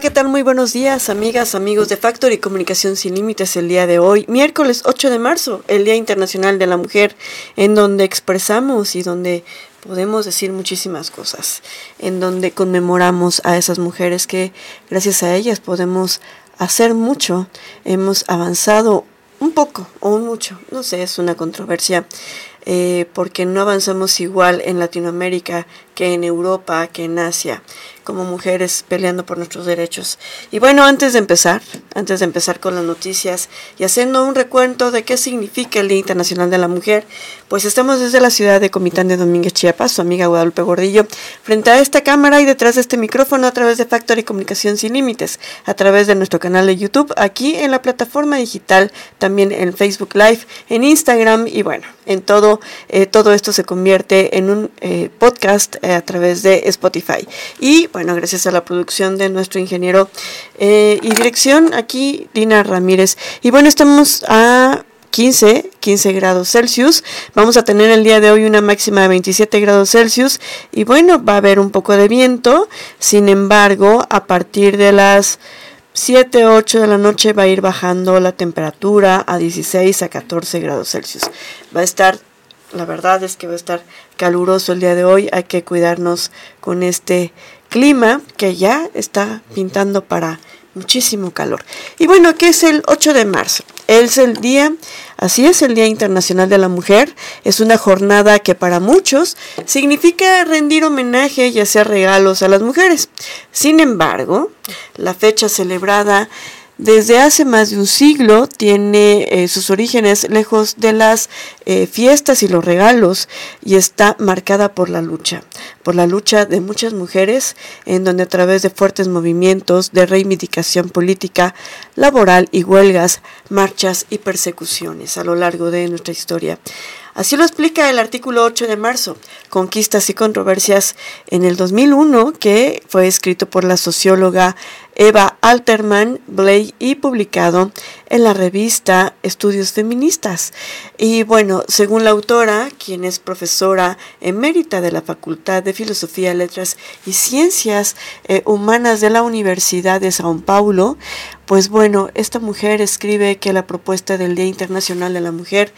¿qué tal? Muy buenos días, amigas, amigos de Factory Comunicación Sin Límites el día de hoy, miércoles 8 de marzo, el Día Internacional de la Mujer, en donde expresamos y donde podemos decir muchísimas cosas, en donde conmemoramos a esas mujeres que gracias a ellas podemos hacer mucho, hemos avanzado un poco o mucho, no sé, es una controversia, eh, porque no avanzamos igual en Latinoamérica que en Europa, que en Asia como mujeres peleando por nuestros derechos. Y bueno, antes de empezar, antes de empezar con las noticias y haciendo un recuento de qué significa el Día Internacional de la Mujer, pues estamos desde la ciudad de Comitán de Domínguez, Chiapas, su amiga Guadalupe Gordillo, frente a esta cámara y detrás de este micrófono a través de Factory Comunicación Sin Límites, a través de nuestro canal de YouTube, aquí en la plataforma digital, también en Facebook Live, en Instagram y bueno, en todo, eh, todo esto se convierte en un eh, podcast eh, a través de Spotify. Y bueno, gracias a la producción de nuestro ingeniero y dirección aquí, Dina Ramírez. Y bueno, estamos a 15, 15 grados Celsius. Vamos a tener el día de hoy una máxima de 27 grados Celsius. Y bueno, va a haber un poco de viento. Sin embargo, a partir de las 7, 8 de la noche va a ir bajando la temperatura a 16 a 14 grados Celsius. Va a estar, la verdad es que va a estar caluroso el día de hoy. Hay que cuidarnos con este clima que ya está pintando para muchísimo calor. Y bueno, ¿qué es el 8 de marzo? Es el día, así es, el Día Internacional de la Mujer. Es una jornada que para muchos significa rendir homenaje y hacer regalos a las mujeres. Sin embargo, la fecha celebrada desde hace más de un siglo tiene eh, sus orígenes lejos de las eh, fiestas y los regalos y está marcada por la lucha, por la lucha de muchas mujeres en donde a través de fuertes movimientos de reivindicación política, laboral y huelgas, marchas y persecuciones a lo largo de nuestra historia. Así lo explica el artículo 8 de marzo, Conquistas y Controversias en el 2001, que fue escrito por la socióloga Eva Alterman Blay y publicado en la revista Estudios Feministas. Y bueno, según la autora, quien es profesora emérita de la Facultad de Filosofía, Letras y Ciencias eh, Humanas de la Universidad de Sao Paulo, pues bueno, esta mujer escribe que la propuesta del Día Internacional de la Mujer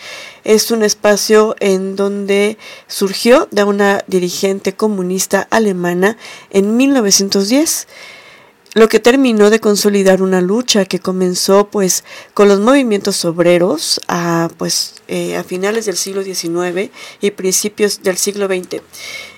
es un espacio en donde surgió de una dirigente comunista alemana en 1910 lo que terminó de consolidar una lucha que comenzó pues con los movimientos obreros a pues eh, a finales del siglo XIX y principios del siglo XX.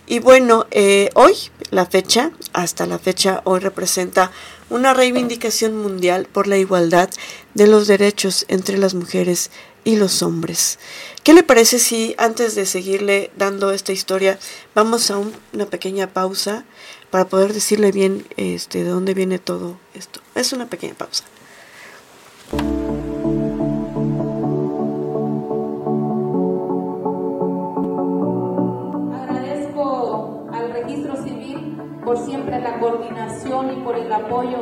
Y bueno, eh, hoy la fecha, hasta la fecha, hoy representa una reivindicación mundial por la igualdad de los derechos entre las mujeres los hombres. ¿Qué le parece si antes de seguirle dando esta historia vamos a una pequeña pausa para poder decirle bien este, de dónde viene todo esto? Es una pequeña pausa. Agradezco al registro civil por siempre la coordinación y por el apoyo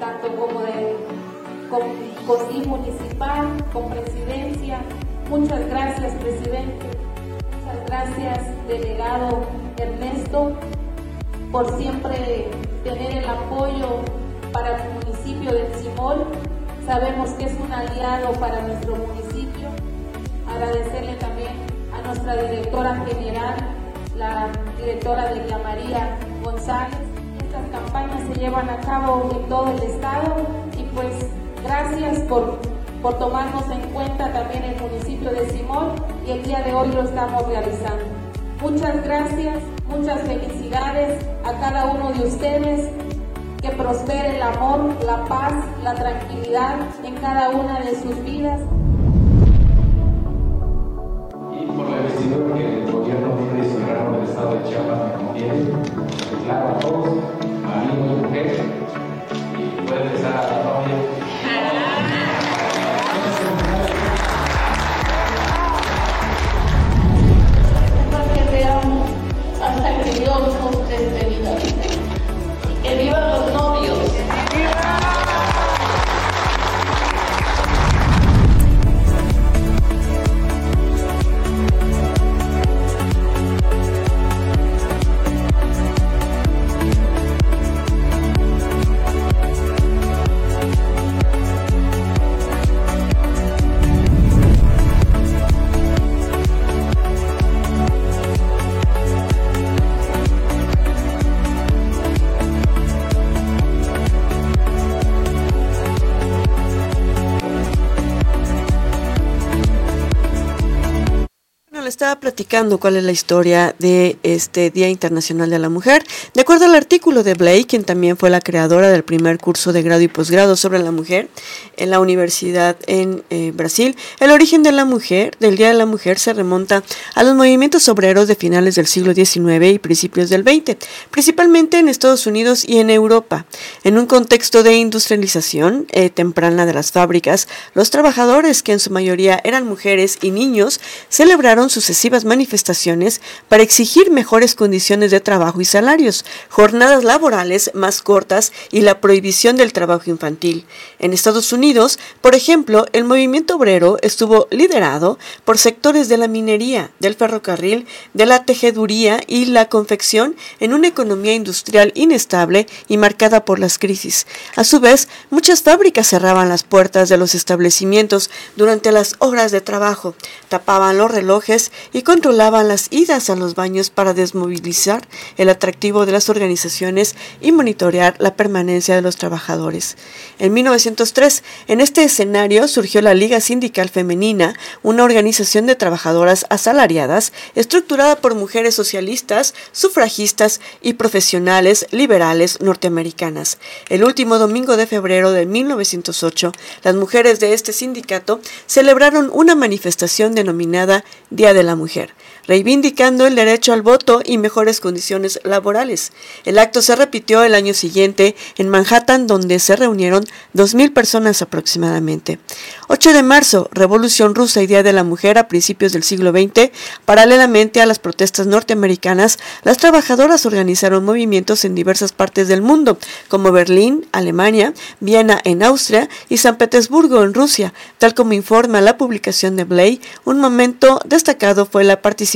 tanto como de con, municipal, con presidencia. Muchas gracias, presidente. Muchas gracias, delegado Ernesto, por siempre tener el apoyo para el municipio de Simol. Sabemos que es un aliado para nuestro municipio. Agradecerle también a nuestra directora general, la directora de María González. Estas campañas se llevan a cabo en todo el estado y pues Gracias por, por tomarnos en cuenta también el municipio de Simón y el día de hoy lo estamos realizando. Muchas gracias, muchas felicidades a cada uno de ustedes. Que prospere el amor, la paz, la tranquilidad en cada una de sus vidas. Y por la investidura que el gobierno tiene soberano del Estado de Chiapas me confiere, declaro a todos, marido y mujer, y pueden estar a la novia le estaba platicando cuál es la historia de este Día Internacional de la Mujer. De acuerdo al artículo de Blake, quien también fue la creadora del primer curso de grado y posgrado sobre la mujer en la universidad en eh, Brasil, el origen de la mujer, del Día de la Mujer, se remonta a los movimientos obreros de finales del siglo XIX y principios del XX, principalmente en Estados Unidos y en Europa. En un contexto de industrialización eh, temprana de las fábricas, los trabajadores, que en su mayoría eran mujeres y niños, celebraron manifestaciones para exigir mejores condiciones de trabajo y salarios, jornadas laborales más cortas y la prohibición del trabajo infantil. En Estados Unidos, por ejemplo, el movimiento obrero estuvo liderado por sectores de la minería, del ferrocarril, de la tejeduría y la confección en una economía industrial inestable y marcada por las crisis. A su vez, muchas fábricas cerraban las puertas de los establecimientos durante las horas de trabajo, tapaban los relojes y controlaban las idas a los baños para desmovilizar el atractivo de las organizaciones y monitorear la permanencia de los trabajadores. En 1903, en este escenario surgió la Liga Sindical Femenina, una organización de trabajadoras asalariadas estructurada por mujeres socialistas, sufragistas y profesionales liberales norteamericanas. El último domingo de febrero de 1908, las mujeres de este sindicato celebraron una manifestación denominada Día de la Mujer, mujer. Reivindicando el derecho al voto y mejores condiciones laborales. El acto se repitió el año siguiente en Manhattan, donde se reunieron 2.000 personas aproximadamente. 8 de marzo, Revolución Rusa y Día de la Mujer a principios del siglo XX. Paralelamente a las protestas norteamericanas, las trabajadoras organizaron movimientos en diversas partes del mundo, como Berlín, Alemania, Viena en Austria y San Petersburgo en Rusia, tal como informa la publicación de Blay, un momento de destacado fue la participación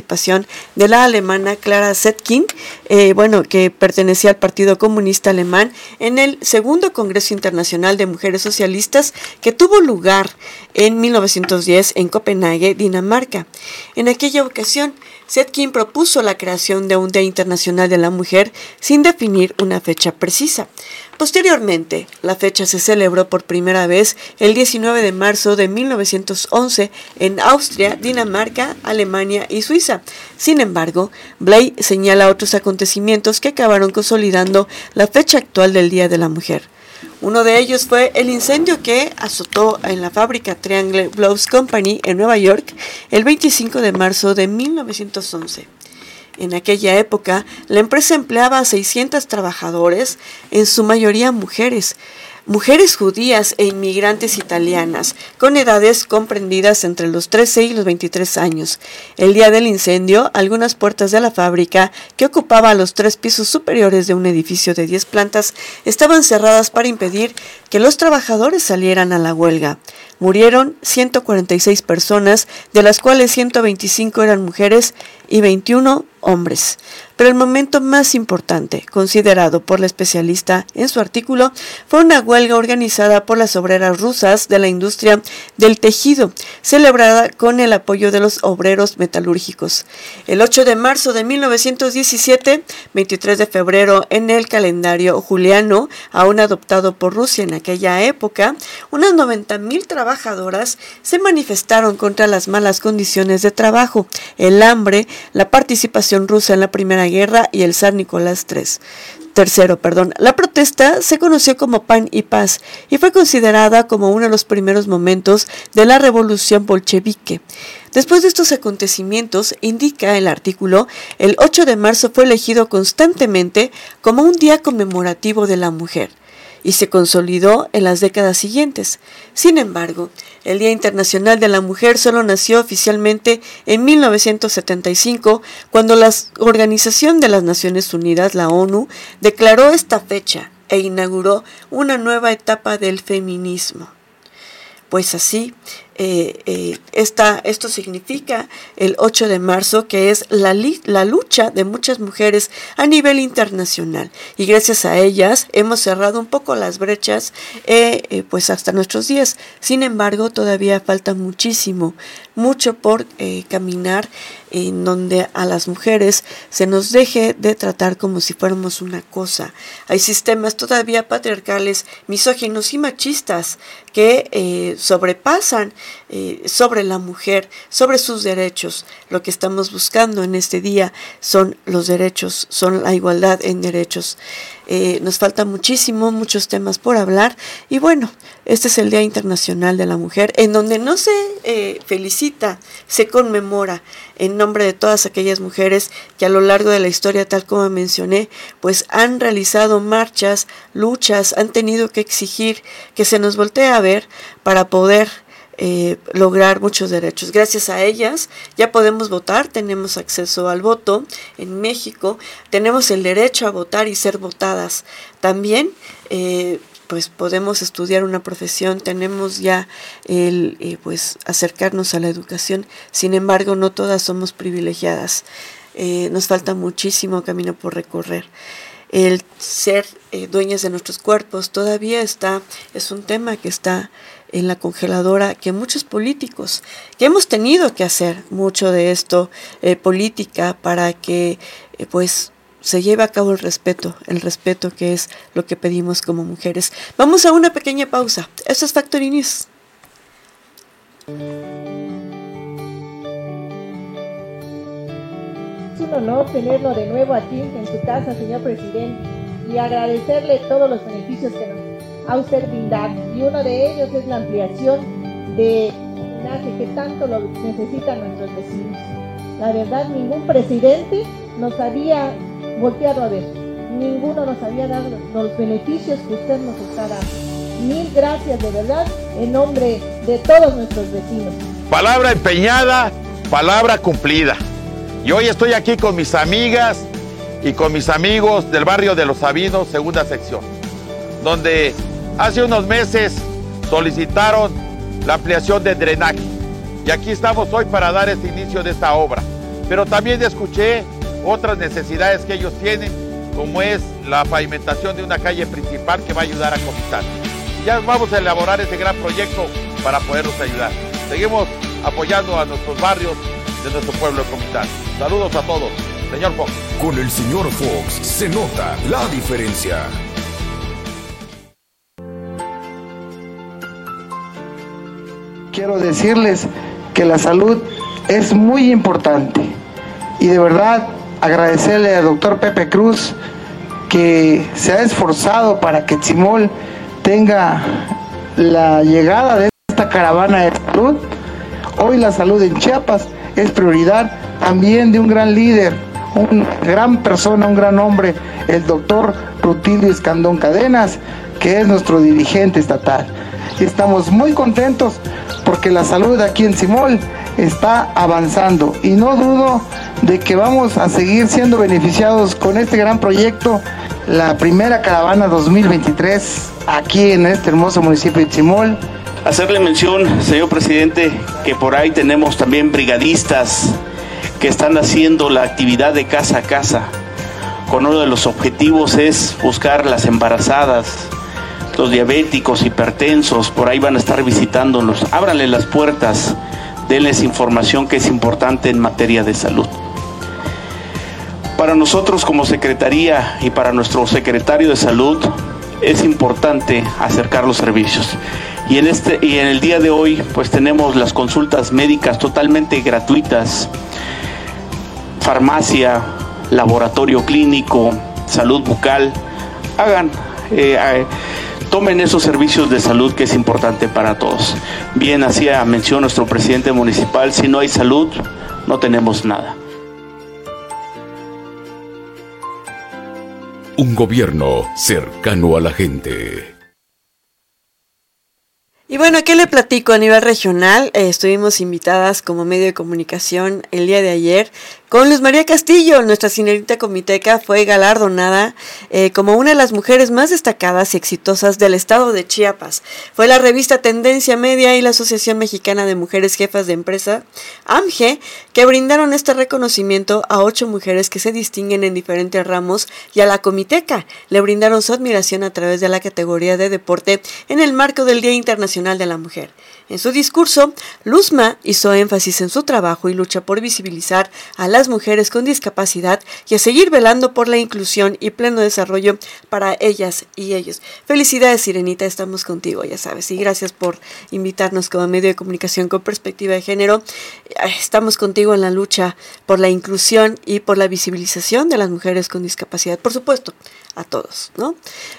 de la alemana Clara Zetkin, eh, bueno, que pertenecía al Partido Comunista Alemán, en el segundo Congreso Internacional de Mujeres Socialistas que tuvo lugar en 1910 en Copenhague, Dinamarca. En aquella ocasión, Zetkin propuso la creación de un Día Internacional de la Mujer sin definir una fecha precisa. Posteriormente, la fecha se celebró por primera vez el 19 de marzo de 1911 en Austria, Dinamarca, Alemania y Suiza. Sin embargo, Blay señala otros acontecimientos que acabaron consolidando la fecha actual del Día de la Mujer. Uno de ellos fue el incendio que azotó en la fábrica Triangle Blows Company en Nueva York el 25 de marzo de 1911. En aquella época, la empresa empleaba a 600 trabajadores, en su mayoría mujeres, mujeres judías e inmigrantes italianas, con edades comprendidas entre los 13 y los 23 años. El día del incendio, algunas puertas de la fábrica, que ocupaba los tres pisos superiores de un edificio de 10 plantas, estaban cerradas para impedir que los trabajadores salieran a la huelga. Murieron 146 personas, de las cuales 125 eran mujeres y 21 hombres. Pero el momento más importante, considerado por la especialista en su artículo, fue una huelga organizada por las obreras rusas de la industria del tejido, celebrada con el apoyo de los obreros metalúrgicos. El 8 de marzo de 1917, 23 de febrero en el calendario juliano, aún adoptado por Rusia en aquella época, unas 90.000 trabajadoras se manifestaron contra las malas condiciones de trabajo, el hambre, la participación rusa en la Primera Guerra y el zar Nicolás III. Tercero, perdón. La protesta se conoció como Pan y Paz y fue considerada como uno de los primeros momentos de la revolución bolchevique. Después de estos acontecimientos, indica el artículo, el 8 de marzo fue elegido constantemente como un día conmemorativo de la mujer y se consolidó en las décadas siguientes. Sin embargo, el Día Internacional de la Mujer solo nació oficialmente en 1975, cuando la Organización de las Naciones Unidas, la ONU, declaró esta fecha e inauguró una nueva etapa del feminismo. Pues así, eh, eh, esto significa el 8 de marzo, que es la, lucha de muchas mujeres a nivel internacional. Y gracias a ellas hemos cerrado un poco las brechas, eh, pues hasta nuestros días. Sin embargo, todavía falta muchísimo, mucho por caminar en donde a las mujeres se nos deje de tratar como si fuéramos una cosa. Hay sistemas todavía patriarcales, misóginos y machistas que sobrepasan eh, sobre la mujer, sobre sus derechos. Lo que estamos buscando en este día son los derechos, son la igualdad en derechos. Eh, nos falta muchísimo, muchos temas por hablar y bueno, este es el Día Internacional de la Mujer en donde no se eh, felicita, se conmemora en nombre de todas aquellas mujeres que a lo largo de la historia, tal como mencioné, pues han realizado marchas, luchas, han tenido que exigir que se nos voltee a ver para poder eh, lograr muchos derechos. Gracias a ellas ya podemos votar, tenemos acceso al voto en México, tenemos el derecho a votar y ser votadas. También eh, pues podemos estudiar una profesión, tenemos ya el eh, pues acercarnos a la educación, sin embargo no todas somos privilegiadas. nos falta muchísimo camino por recorrer el ser dueñas de nuestros cuerpos todavía está, es un tema que está en la congeladora que muchos políticos, que hemos tenido que hacer mucho de esto, eh, política, para que eh, pues se lleve a cabo el respeto, el respeto que es lo que pedimos como mujeres. Vamos a una pequeña pausa. Esto es Factory News. Es un honor tenerlo de nuevo aquí en su casa, señor presidente, y agradecerle todos los beneficios que nos a usted brindar. Y uno de ellos es la ampliación de que tanto lo necesitan nuestros vecinos. La verdad, ningún presidente nos había volteado a ver. Ninguno nos había dado los beneficios que usted nos está dando. Mil gracias de verdad en nombre de todos nuestros vecinos. Palabra empeñada, palabra cumplida. Y hoy estoy aquí con mis amigas y con mis amigos del barrio de Los Sabinos, segunda sección, donde Hace unos meses solicitaron la ampliación de drenaje y aquí estamos hoy para dar este inicio de esta obra. Pero también escuché otras necesidades que ellos tienen, como es la pavimentación de una calle principal que va a ayudar a Comitán. Ya vamos a elaborar ese gran proyecto para poderlos ayudar. Seguimos apoyando a nuestros barrios de nuestro pueblo de Comitán. Saludos a todos. Señor Fox. Con el señor Fox se nota la diferencia. Quiero decirles que la salud es muy importante y de verdad agradecerle al doctor Pepe Cruz que se ha esforzado para que Chimol tenga la llegada de esta caravana de salud. Hoy la salud en Chiapas es prioridad también de un gran líder, una gran persona, un gran hombre, el doctor Rutilio Escandón Cadenas, que es nuestro dirigente estatal. Y estamos muy contentos porque la salud aquí en Simol está avanzando y no dudo de que vamos a seguir siendo beneficiados con este gran proyecto, la primera caravana 2023 aquí en este hermoso municipio de Simol. Hacerle mención, señor presidente, que por ahí tenemos también brigadistas que están haciendo la actividad de casa a casa. Con uno de los objetivos es buscar las embarazadas, los diabéticos, hipertensos, por ahí van a estar visitándonos. Ábranle las puertas, denles información que es importante en materia de salud. Para nosotros como Secretaría y para nuestro secretario de Salud es importante acercar los servicios. Y en, este, y en el día de hoy pues tenemos las consultas médicas totalmente gratuitas, farmacia, laboratorio clínico, salud bucal. Hagan, eh, tomen esos servicios de salud que es importante para todos. Bien, hacía mención nuestro presidente municipal, si no hay salud, no tenemos nada. Un gobierno cercano a la gente. Y bueno, ¿qué le platico a nivel regional? Eh, estuvimos invitadas como medio de comunicación el día de ayer con Luz María Castillo, nuestra señorita comiteca, fue galardonada eh, como una de las mujeres más destacadas y exitosas del estado de Chiapas. Fue la revista Tendencia Media y la Asociación Mexicana de Mujeres Jefas de Empresa, AMGE, que brindaron este reconocimiento a ocho mujeres que se distinguen en diferentes ramos y a la comiteca le brindaron su admiración a través de la categoría de deporte en el marco del Día Internacional de la Mujer. En su discurso, Luzma hizo énfasis en su trabajo y lucha por visibilizar a la las mujeres con discapacidad y a seguir velando por la inclusión y pleno desarrollo para ellas y ellos. Felicidades, Sirenita, estamos contigo, ya sabes, y gracias por invitarnos como medio de comunicación con perspectiva de género. Estamos contigo en la lucha por la inclusión y por la visibilización de las mujeres con discapacidad, por supuesto, a todos. ¿no?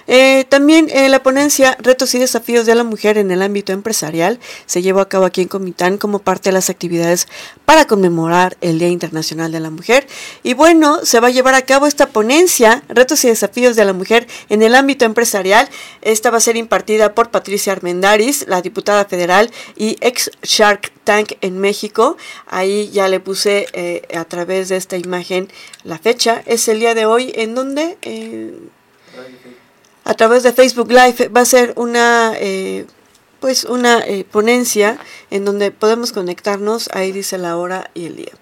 Eh, también eh, la ponencia Retos y Desafíos de la Mujer en el ámbito empresarial se llevó a cabo aquí en Comitán como parte de las actividades para conmemorar el Día Internacional de la Mujer. Y bueno, se va a llevar a cabo esta ponencia Retos y Desafíos de la Mujer en el ámbito empresarial. Esta va a ser impartida por Patricia Armendaris, la diputada federal y ex Shark Tank en México. Ahí ya le puse eh, a través de esta imagen la fecha. Es el día de hoy en donde a través de Facebook Live va a ser una eh, pues una eh, ponencia en donde podemos conectarnos, ahí dice la hora y el día.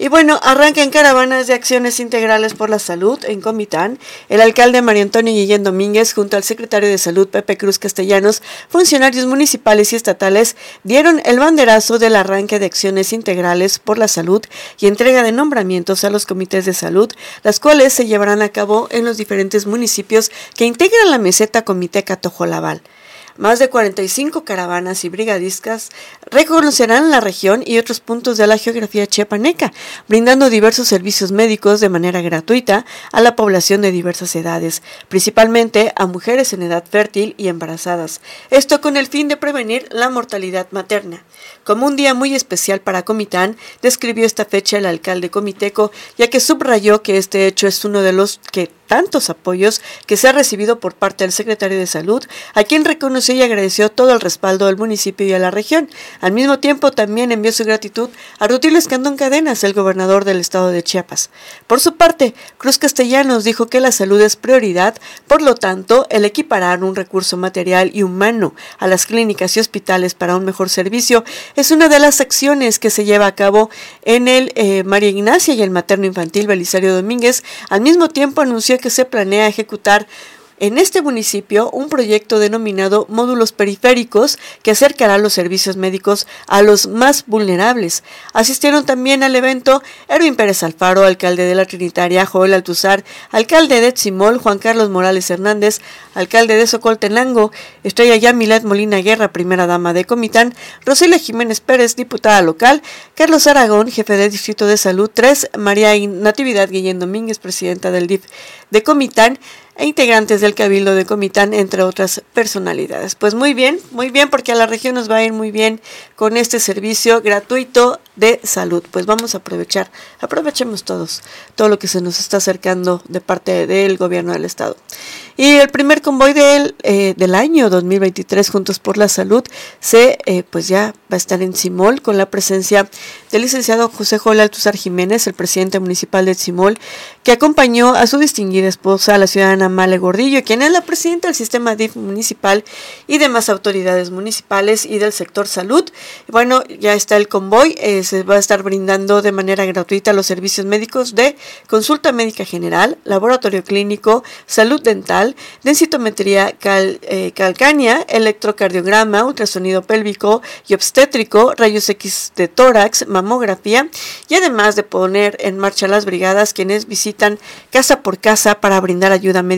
Y bueno, arranca en caravanas de acciones integrales por la salud en Comitán. El alcalde María Antonio Guillén Domínguez, junto al secretario de Salud Pepe Cruz Castellanos, funcionarios municipales y estatales, dieron el banderazo del arranque de acciones integrales por la salud y entrega de nombramientos a los comités de salud, las cuales se llevarán a cabo en los diferentes municipios que integran la meseta Comité Catojolabal. Más de 45 caravanas y brigadistas reconocerán la región y otros puntos de la geografía chiapaneca, brindando diversos servicios médicos de manera gratuita a la población de diversas edades, principalmente a mujeres en edad fértil y embarazadas. Esto con el fin de prevenir la mortalidad materna. Como un día muy especial para Comitán, describió esta fecha el alcalde comiteco, ya que subrayó que este hecho es uno de los que tantos apoyos que se ha recibido por parte del secretario de Salud, a quien reconoció y agradeció todo el respaldo del municipio y a la región. Al mismo tiempo, también envió su gratitud a Rutilio Escandón Cadenas, el gobernador del estado de Chiapas. Por su parte, Cruz Castellanos dijo que la salud es prioridad, por lo tanto, el equiparar un recurso material y humano a las clínicas y hospitales para un mejor servicio es una de las acciones que se lleva a cabo en el eh, María Ignacia y el materno infantil Belisario Domínguez. Al mismo tiempo anunció que se planea ejecutar en este municipio un proyecto denominado Módulos Periféricos que acercará los servicios médicos a los más vulnerables. Asistieron también al evento Erwin Pérez Alfaro, alcalde de la Trinitaria, Joel Altuzar, alcalde de Tzimol, Juan Carlos Morales Hernández, alcalde de Socoltenango, Estrella Yamilet Molina Guerra, primera dama de Comitán, Roselia Jiménez Pérez, diputada local, Carlos Aragón, jefe de Distrito de Salud 3, María Natividad Guillén Domínguez, presidenta del DIF de Comitán, e integrantes del Cabildo de Comitán, entre otras personalidades. Pues muy bien, muy bien, porque a la región nos va a ir muy bien con este servicio gratuito de salud. Pues vamos a aprovechar, aprovechemos todos todo lo que se nos está acercando de parte del gobierno del estado. Y el primer convoy del, eh, del año 2023, Juntos por la Salud, se eh, pues ya va a estar en Simol con la presencia del licenciado José Joel Altuzar Jiménez, el presidente municipal de Simol, que acompañó a su distinguida esposa, la ciudadana Male Gordillo, quien es la presidenta del sistema DIF municipal y demás autoridades municipales y del sector salud. Bueno, ya está el convoy, eh, se va a estar brindando de manera gratuita los servicios médicos de consulta médica general, laboratorio clínico, salud dental, densitometría eh, calcánea, electrocardiograma, ultrasonido pélvico y obstétrico, rayos X de tórax, mamografía y además de poner en marcha las brigadas quienes visitan casa por casa para brindar ayuda médica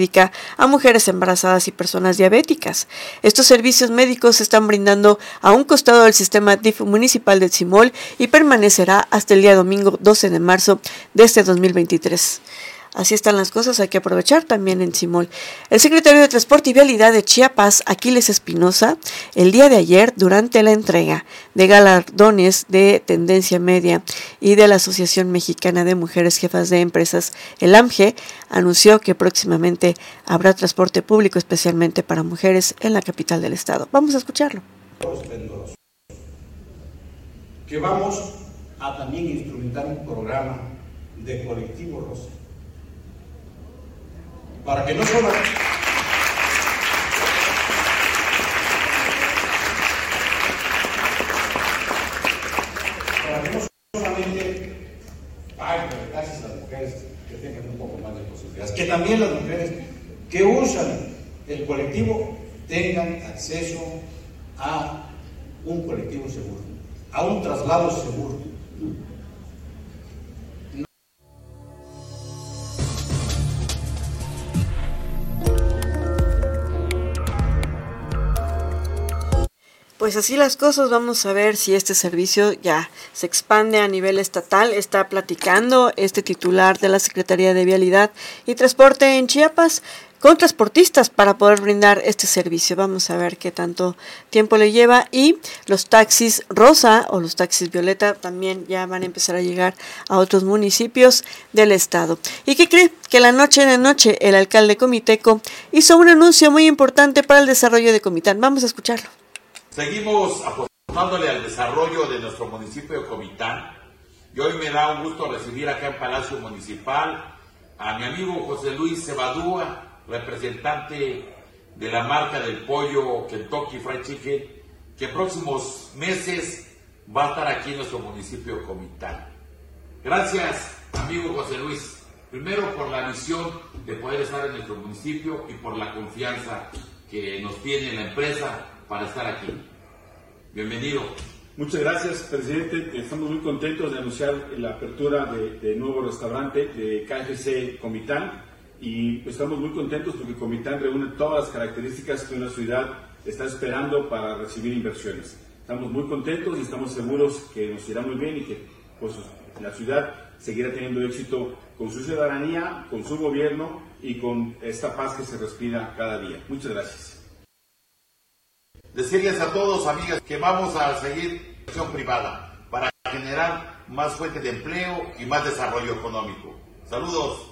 a mujeres embarazadas y personas diabéticas. Estos servicios médicos se están brindando a un costado del sistema DIF municipal de Simol y permanecerá hasta el día domingo 12 de marzo de este 2023. Así están las cosas, hay que aprovechar también en Simol. El secretario de Transporte y Vialidad de Chiapas, Aquiles Espinosa, el día de ayer, durante la entrega de galardones de Tendencia Media y de la Asociación Mexicana de Mujeres Jefas de Empresas, el AMGE, anunció que próximamente habrá transporte público especialmente para mujeres en la capital del estado. Vamos a escucharlo. Que vamos a también instrumentar un programa de colectivo rosa para que no solo para que no solamente paguen a las mujeres que tengan un poco más de posibilidades, que también las mujeres que usan el colectivo tengan acceso a un colectivo seguro, a un traslado seguro. Pues así las cosas, vamos a ver si este servicio ya se expande a nivel estatal. Está platicando este titular de la Secretaría de Vialidad y Transporte en Chiapas con transportistas para poder brindar este servicio. Vamos a ver qué tanto tiempo le lleva y los taxis rosa o los taxis violeta también ya van a empezar a llegar a otros municipios del estado. ¿Y qué cree? Que la noche de noche el alcalde Comiteco hizo un anuncio muy importante para el desarrollo de Comitán. Vamos a escucharlo. Seguimos apostándole al desarrollo de nuestro municipio de Comitán y hoy me da un gusto recibir acá en Palacio Municipal a mi amigo José Luis Cebadúa, representante de la marca del pollo Kentucky Fried Chicken, que en próximos meses va a estar aquí en nuestro municipio de Comitán. Gracias, amigo José Luis. Primero por la visión de poder estar en nuestro municipio y por la confianza que nos tiene la empresa para estar aquí. Bienvenido. Muchas gracias, presidente. Estamos muy contentos de anunciar la apertura de, nuevo restaurante de KFC Comitán y estamos muy contentos porque Comitán reúne todas las características que una ciudad está esperando para recibir inversiones. Estamos muy contentos y estamos seguros que nos irá muy bien y que pues, la ciudad seguirá teniendo éxito con su ciudadanía, con su gobierno y con esta paz que se respira cada día. Muchas gracias decirles a todos, amigas, que vamos a seguir acción privada para generar más fuentes de empleo y más desarrollo económico. Saludos,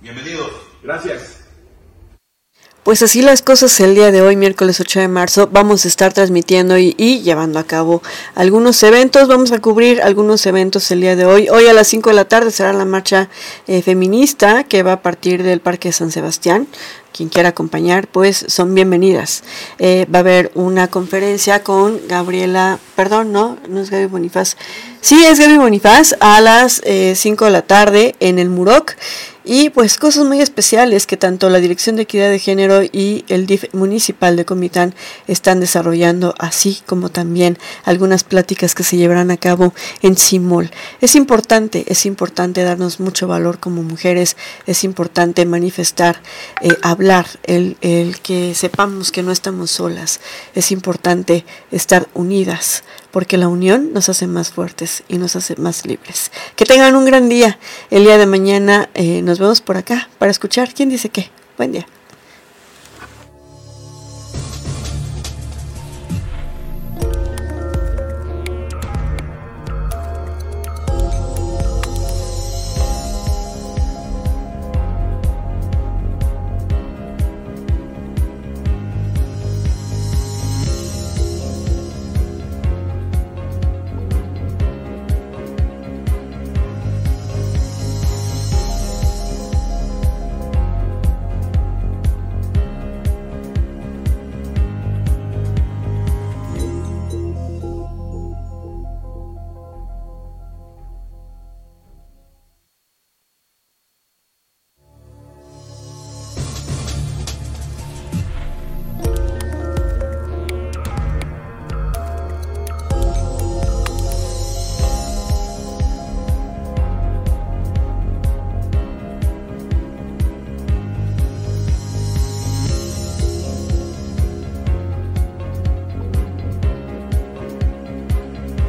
bienvenidos. Gracias. Pues así las cosas el día de hoy, miércoles 8 de marzo, vamos a estar transmitiendo y, llevando a cabo algunos eventos. Vamos a cubrir algunos eventos el día de hoy. Hoy a las 5 de la tarde será la marcha eh, feminista que va a partir del Parque San Sebastián quien quiera acompañar, pues son bienvenidas. Eh, va a haber una conferencia con Gabriela, perdón, no, no es Gaby Bonifaz. Sí, es Gaby Bonifaz a las 5 eh, de la tarde en el Muroc. Y pues cosas muy especiales que tanto la Dirección de Equidad de Género y el DIF municipal de Comitán están desarrollando, así como también algunas pláticas que se llevarán a cabo en Simol. Es importante, es importante darnos mucho valor como mujeres, es importante manifestar, eh, hablar, el, el que sepamos que no estamos solas, es importante estar unidas, porque la unión nos hace más fuertes y nos hace más libres. Que tengan un gran día. El día de mañana eh, nos vemos por acá para escuchar quién dice qué. Buen día.